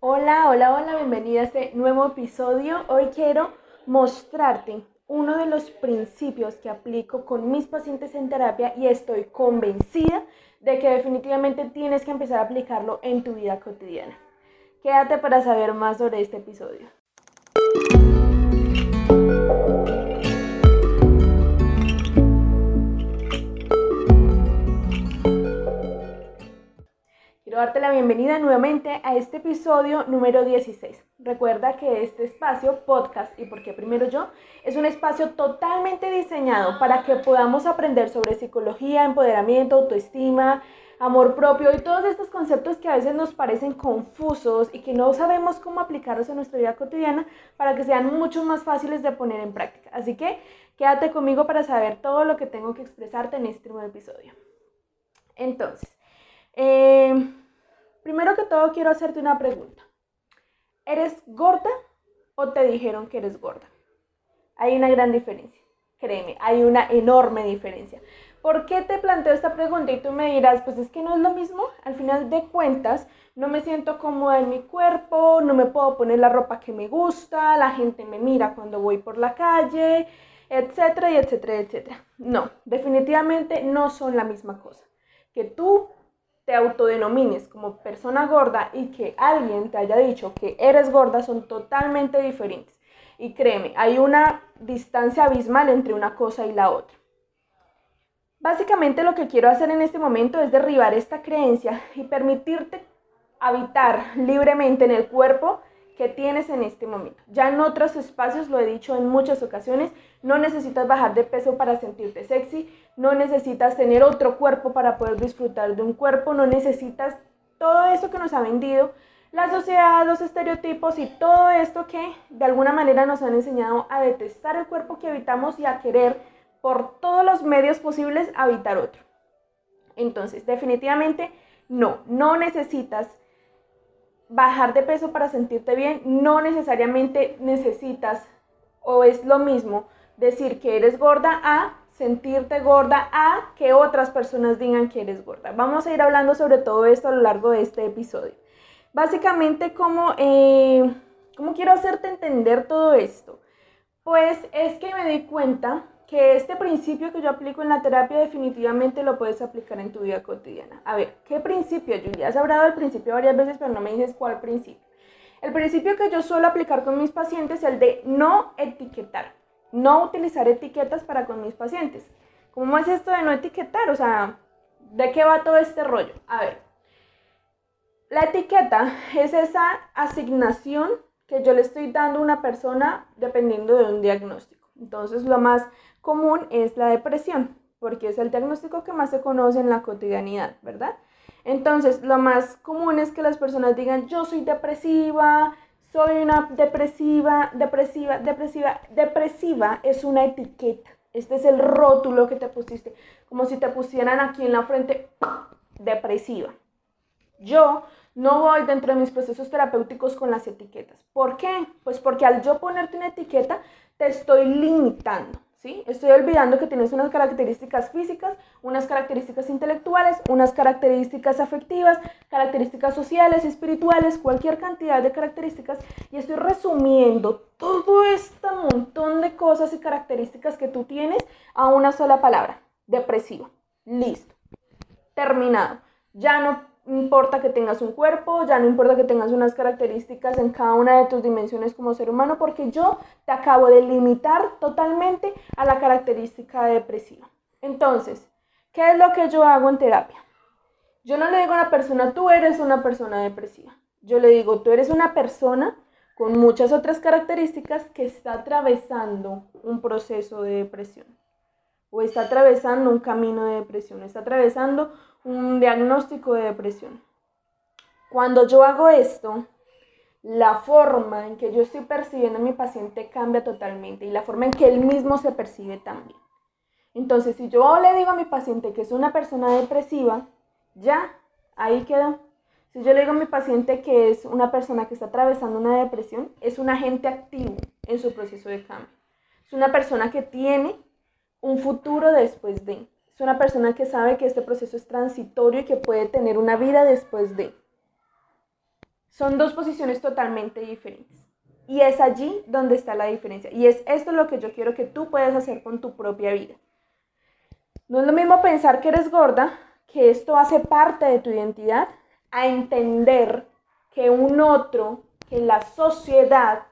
Hola, hola, hola, bienvenida a este nuevo episodio. Hoy quiero mostrarte uno de los principios que aplico con mis pacientes en terapia y estoy convencida de que definitivamente tienes que empezar a aplicarlo en tu vida cotidiana. Quédate para saber más sobre este episodio. Darte la bienvenida nuevamente a este episodio número 16. Recuerda que este espacio, podcast y porque primero yo, es un espacio totalmente diseñado para que podamos aprender sobre psicología, empoderamiento, autoestima, amor propio y todos estos conceptos que a veces nos parecen confusos y que no sabemos cómo aplicarlos en nuestra vida cotidiana para que sean mucho más fáciles de poner en práctica. Así que quédate conmigo para saber todo lo que tengo que expresarte en este nuevo episodio. Entonces, eh, primero que todo quiero hacerte una pregunta. ¿Eres gorda o te dijeron que eres gorda? Hay una gran diferencia. Créeme, hay una enorme diferencia. ¿Por qué te planteo esta pregunta? Y tú me dirás, pues es que no es lo mismo. Al final de cuentas, no me siento cómoda en mi cuerpo, no me puedo poner la ropa que me gusta, la gente me mira cuando voy por la calle, etcétera, etcétera, etcétera. No, definitivamente no son la misma cosa. Que tú te autodenomines como persona gorda y que alguien te haya dicho que eres gorda son totalmente diferentes. Y créeme, hay una distancia abismal entre una cosa y la otra. Básicamente lo que quiero hacer en este momento es derribar esta creencia y permitirte habitar libremente en el cuerpo que tienes en este momento. Ya en otros espacios, lo he dicho en muchas ocasiones, no necesitas bajar de peso para sentirte sexy, no necesitas tener otro cuerpo para poder disfrutar de un cuerpo, no necesitas todo eso que nos ha vendido la sociedad, los estereotipos y todo esto que de alguna manera nos han enseñado a detestar el cuerpo que habitamos y a querer por todos los medios posibles habitar otro. Entonces, definitivamente no, no necesitas bajar de peso para sentirte bien, no necesariamente necesitas o es lo mismo decir que eres gorda a sentirte gorda a que otras personas digan que eres gorda. Vamos a ir hablando sobre todo esto a lo largo de este episodio. Básicamente, ¿cómo, eh, ¿cómo quiero hacerte entender todo esto? Pues es que me di cuenta que este principio que yo aplico en la terapia definitivamente lo puedes aplicar en tu vida cotidiana. A ver, ¿qué principio, Julia? Has hablado del principio varias veces, pero no me dices cuál principio. El principio que yo suelo aplicar con mis pacientes es el de no etiquetar, no utilizar etiquetas para con mis pacientes. ¿Cómo es esto de no etiquetar? O sea, ¿de qué va todo este rollo? A ver, la etiqueta es esa asignación que yo le estoy dando a una persona dependiendo de un diagnóstico. Entonces, lo más común es la depresión, porque es el diagnóstico que más se conoce en la cotidianidad, ¿verdad? Entonces, lo más común es que las personas digan, yo soy depresiva, soy una depresiva, depresiva, depresiva. Depresiva es una etiqueta. Este es el rótulo que te pusiste, como si te pusieran aquí en la frente, depresiva. Yo no voy dentro de mis procesos terapéuticos con las etiquetas. ¿Por qué? Pues porque al yo ponerte una etiqueta, te estoy limitando. ¿Sí? Estoy olvidando que tienes unas características físicas, unas características intelectuales, unas características afectivas, características sociales, espirituales, cualquier cantidad de características y estoy resumiendo todo este montón de cosas y características que tú tienes a una sola palabra, depresivo. Listo. Terminado. Ya no importa que tengas un cuerpo, ya no importa que tengas unas características en cada una de tus dimensiones como ser humano, porque yo te acabo de limitar totalmente a la característica depresiva. Entonces, ¿qué es lo que yo hago en terapia? Yo no le digo a una persona, tú eres una persona depresiva. Yo le digo, tú eres una persona con muchas otras características que está atravesando un proceso de depresión o está atravesando un camino de depresión, está atravesando un diagnóstico de depresión. Cuando yo hago esto, la forma en que yo estoy percibiendo a mi paciente cambia totalmente y la forma en que él mismo se percibe también. Entonces, si yo le digo a mi paciente que es una persona depresiva, ya, ahí quedó. Si yo le digo a mi paciente que es una persona que está atravesando una depresión, es un agente activo en su proceso de cambio. Es una persona que tiene un futuro después de. Es una persona que sabe que este proceso es transitorio y que puede tener una vida después de. Son dos posiciones totalmente diferentes. Y es allí donde está la diferencia. Y es esto lo que yo quiero que tú puedas hacer con tu propia vida. No es lo mismo pensar que eres gorda, que esto hace parte de tu identidad, a entender que un otro, que la sociedad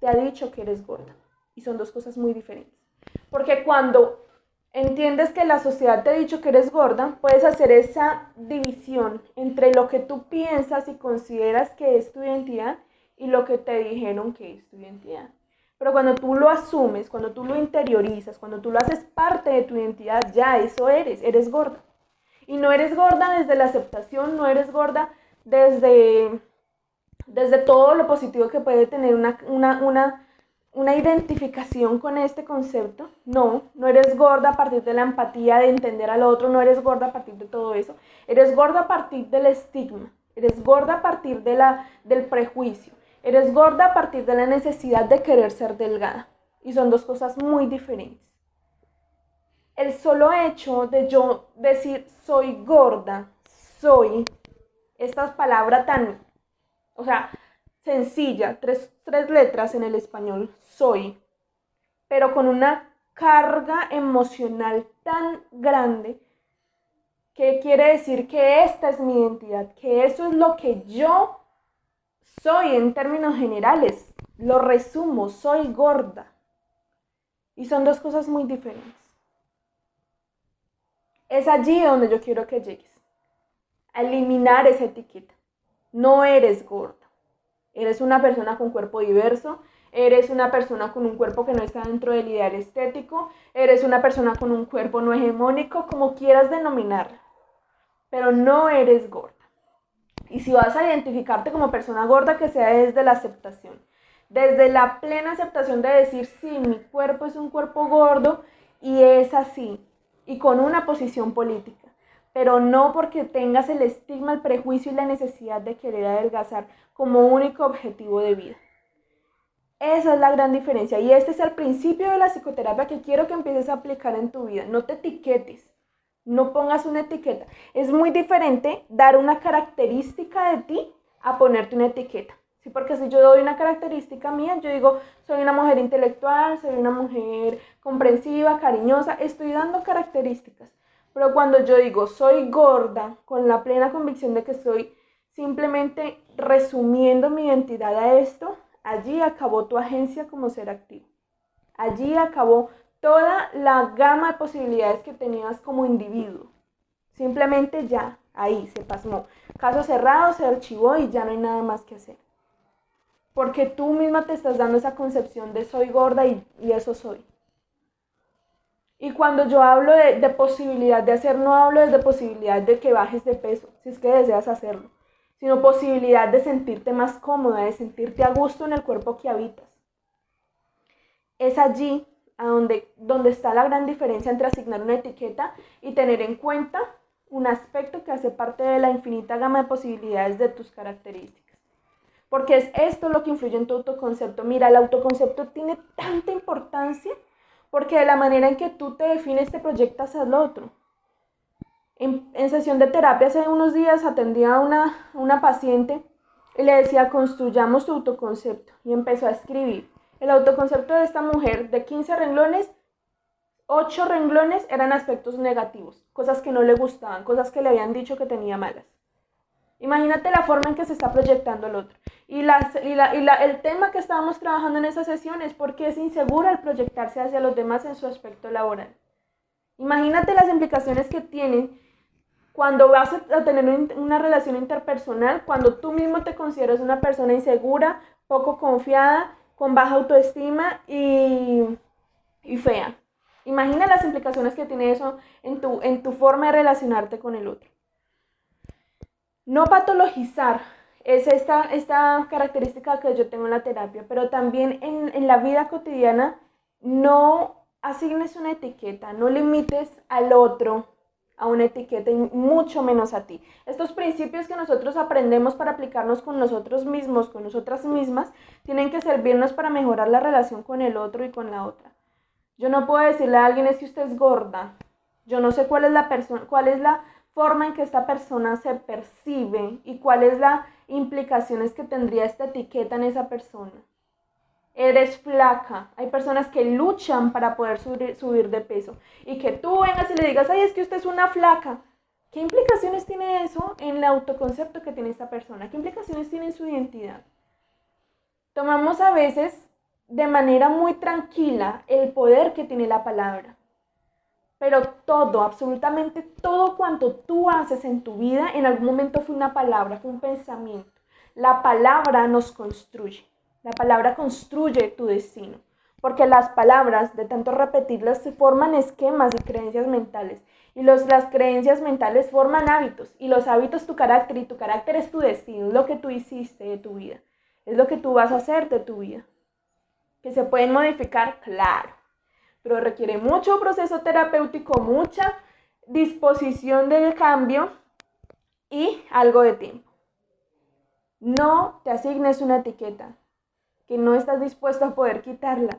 te ha dicho que eres gorda. Y son dos cosas muy diferentes. Porque cuando entiendes que la sociedad te ha dicho que eres gorda, puedes hacer esa división entre lo que tú piensas y consideras que es tu identidad y lo que te dijeron que es tu identidad. Pero cuando tú lo asumes, cuando tú lo interiorizas, cuando tú lo haces parte de tu identidad, ya eso eres, eres gorda. Y no eres gorda desde la aceptación, no eres gorda desde, desde todo lo positivo que puede tener una, una, una una identificación con este concepto. No, no eres gorda a partir de la empatía, de entender al otro, no eres gorda a partir de todo eso. Eres gorda a partir del estigma, eres gorda a partir de la, del prejuicio, eres gorda a partir de la necesidad de querer ser delgada. Y son dos cosas muy diferentes. El solo hecho de yo decir soy gorda, soy, estas palabras tan, o sea, sencilla, tres, tres letras en el español, soy, pero con una carga emocional tan grande que quiere decir que esta es mi identidad, que eso es lo que yo soy en términos generales. Lo resumo, soy gorda. Y son dos cosas muy diferentes. Es allí donde yo quiero que llegues. Eliminar esa etiqueta. No eres gorda. Eres una persona con cuerpo diverso, eres una persona con un cuerpo que no está dentro del ideal estético, eres una persona con un cuerpo no hegemónico, como quieras denominarlo, pero no eres gorda. Y si vas a identificarte como persona gorda, que sea desde la aceptación, desde la plena aceptación de decir, sí, mi cuerpo es un cuerpo gordo y es así, y con una posición política pero no porque tengas el estigma, el prejuicio y la necesidad de querer adelgazar como único objetivo de vida. Esa es la gran diferencia y este es el principio de la psicoterapia que quiero que empieces a aplicar en tu vida. No te etiquetes, no pongas una etiqueta. Es muy diferente dar una característica de ti a ponerte una etiqueta. Sí, porque si yo doy una característica mía, yo digo, soy una mujer intelectual, soy una mujer comprensiva, cariñosa, estoy dando características. Pero cuando yo digo soy gorda, con la plena convicción de que estoy simplemente resumiendo mi identidad a esto, allí acabó tu agencia como ser activo. Allí acabó toda la gama de posibilidades que tenías como individuo. Simplemente ya, ahí se pasmó. Caso cerrado, se archivó y ya no hay nada más que hacer. Porque tú misma te estás dando esa concepción de soy gorda y, y eso soy. Y cuando yo hablo de, posibilidad de hacer, no hablo de posibilidad de que bajes de peso, si es que deseas hacerlo, sino posibilidad de sentirte más cómoda, de sentirte a gusto en el cuerpo que habitas. Es allí a donde, donde está la gran diferencia entre asignar una etiqueta y tener en cuenta un aspecto que hace parte de la infinita gama de posibilidades de tus características. Porque es esto lo que influye en tu autoconcepto. Mira, el autoconcepto tiene tanta importancia porque de la manera en que tú te defines te proyectas al otro. En, sesión de terapia hace unos días atendía a una, una paciente y le decía, construyamos tu autoconcepto. Y empezó a escribir. El autoconcepto de esta mujer, de 15 renglones, 8 renglones eran aspectos negativos, cosas que no le gustaban, cosas que le habían dicho que tenía malas. Imagínate la forma en que se está proyectando el otro. Y, el tema que estábamos trabajando en esa sesión es porque es insegura al proyectarse hacia los demás en su aspecto laboral. Imagínate las implicaciones que tienen cuando vas a tener una relación interpersonal, cuando tú mismo te consideras una persona insegura, poco confiada, con baja autoestima y, fea. Imagina las implicaciones que tiene eso en tu, en tu forma de relacionarte con el otro. No patologizar es esta, esta característica que yo tengo en la terapia, pero también en, en la vida cotidiana no asignes una etiqueta, no limites al otro a una etiqueta y mucho menos a ti. Estos principios que nosotros aprendemos para aplicarnos con nosotros mismos, con nosotras mismas, tienen que servirnos para mejorar la relación con el otro y con la otra. Yo no puedo decirle a alguien es que usted es gorda. Yo no sé cuál es la persona, cuál es la forma en que esta persona se percibe y cuáles las implicaciones que tendría esta etiqueta en esa persona. Eres flaca. Hay personas que luchan para poder subir, subir de peso. Y que tú vengas y le digas, ay, es que usted es una flaca. ¿Qué implicaciones tiene eso en el autoconcepto que tiene esta persona? ¿Qué implicaciones tiene en su identidad? Tomamos a veces de manera muy tranquila el poder que tiene la palabra. Pero todo, absolutamente todo cuanto tú haces en tu vida, en algún momento fue una palabra, fue un pensamiento. La palabra nos construye. La palabra construye tu destino. Porque las palabras, de tanto repetirlas, se forman esquemas y creencias mentales. Y los, las creencias mentales forman hábitos. Y los hábitos tu carácter. Y tu carácter es tu destino. Es lo que tú hiciste de tu vida. Es lo que tú vas a hacer de tu vida. Que se pueden modificar, claro. Pero requiere mucho proceso terapéutico, mucha disposición de cambio y algo de tiempo. No te asignes una etiqueta que no estás dispuesto a poder quitarla.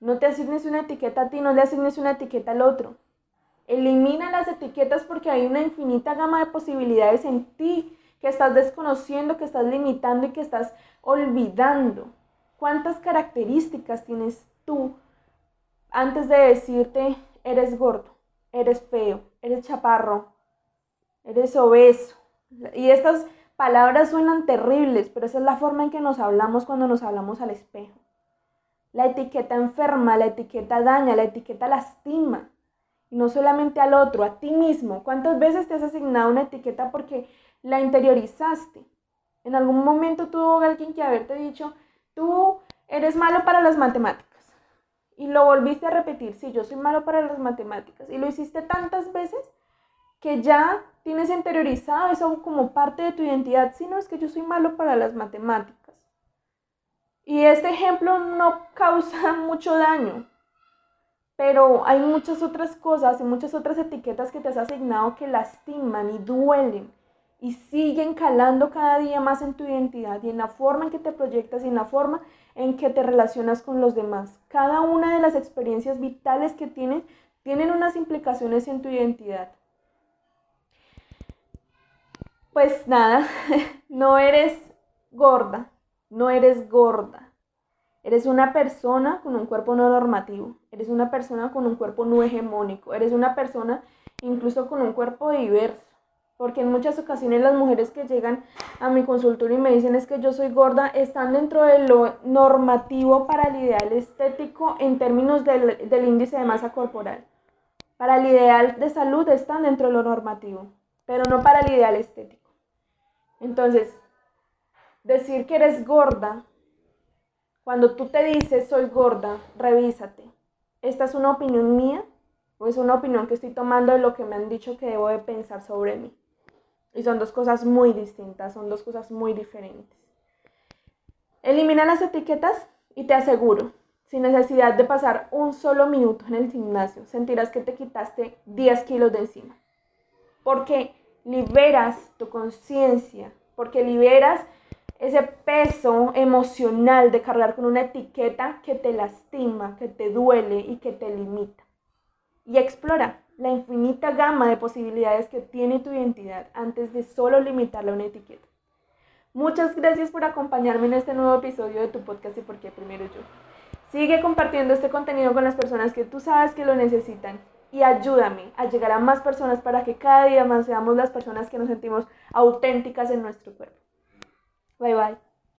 No te asignes una etiqueta a ti, no le asignes una etiqueta al otro. Elimina las etiquetas porque hay una infinita gama de posibilidades en ti que estás desconociendo, que estás limitando y que estás olvidando. ¿Cuántas características tienes tú antes de decirte eres gordo, eres feo, eres chaparro, eres obeso? Y estas palabras suenan terribles, pero esa es la forma en que nos hablamos cuando nos hablamos al espejo. La etiqueta enferma, la etiqueta daña, la etiqueta lastima. Y no solamente al otro, a ti mismo. ¿Cuántas veces te has asignado una etiqueta porque la interiorizaste? En algún momento tuvo alguien que haberte dicho, tú eres malo para las matemáticas. Y lo volviste a repetir, sí, yo soy malo para las matemáticas. Y lo hiciste tantas veces que ya tienes interiorizado eso como parte de tu identidad. Si no, es que yo soy malo para las matemáticas. Y este ejemplo no causa mucho daño, pero hay muchas otras cosas y muchas otras etiquetas que te has asignado que lastiman y duelen y siguen calando cada día más en tu identidad y en la forma en que te proyectas y en la forma en que te relacionas con los demás. Cada una de las experiencias vitales que tienes tienen unas implicaciones en tu identidad. Pues nada, no eres gorda, no eres gorda. Eres una persona con un cuerpo no normativo. Eres una persona con un cuerpo no hegemónico. Eres una persona incluso con un cuerpo diverso. Porque en muchas ocasiones las mujeres que llegan a mi consultorio y me dicen es que yo soy gorda, están dentro de lo normativo para el ideal estético en términos del, del índice de masa corporal. Para el ideal de salud están dentro de lo normativo, pero no para el ideal estético. Entonces, decir que eres gorda, cuando tú te dices soy gorda, revísate. ¿Esta es una opinión mía o es una opinión que estoy tomando de lo que me han dicho que debo de pensar sobre mí? Y son dos cosas muy distintas, son dos cosas muy diferentes. Elimina las etiquetas y te aseguro, sin necesidad de pasar un solo minuto en el gimnasio, sentirás que te quitaste 10 kilos de encima. Porque liberas tu conciencia, porque liberas ese peso emocional de cargar con una etiqueta que te lastima, que te duele y que te limita. Y explora la infinita gama de posibilidades que tiene tu identidad antes de solo limitarla a una etiqueta. Muchas gracias por acompañarme en este nuevo episodio de tu podcast y por qué primero yo. Sigue compartiendo este contenido con las personas que tú sabes que lo necesitan y ayúdame a llegar a más personas para que cada día más seamos las personas que nos sentimos auténticas en nuestro cuerpo. Bye bye.